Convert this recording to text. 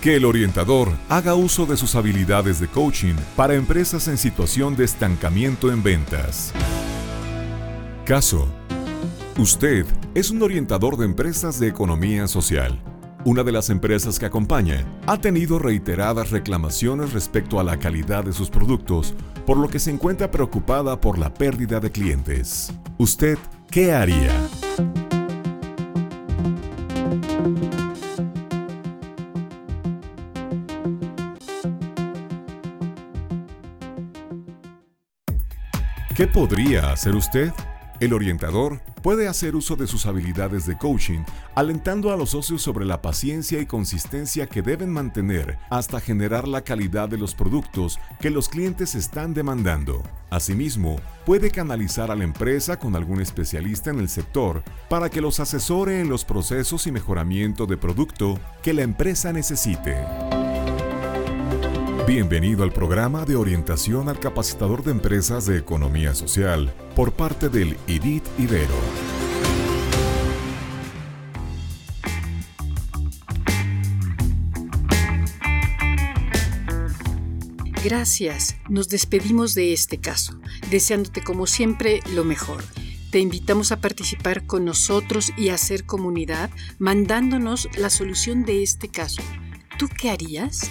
Que el orientador haga uso de sus habilidades de coaching para empresas en situación de estancamiento en ventas. Caso. Usted es un orientador de empresas de economía social. Una de las empresas que acompaña ha tenido reiteradas reclamaciones respecto a la calidad de sus productos, por lo que se encuentra preocupada por la pérdida de clientes. ¿Usted qué haría? ¿Qué podría hacer usted? El orientador puede hacer uso de sus habilidades de coaching, alentando a los socios sobre la paciencia y consistencia que deben mantener hasta generar la calidad de los productos que los clientes están demandando. Asimismo, puede canalizar a la empresa con algún especialista en el sector para que los asesore en los procesos y mejoramiento de producto que la empresa necesite. Bienvenido al programa de orientación al capacitador de empresas de economía social por parte del IDIT Ibero. Gracias, nos despedimos de este caso, deseándote como siempre lo mejor. Te invitamos a participar con nosotros y a hacer comunidad mandándonos la solución de este caso. ¿Tú qué harías?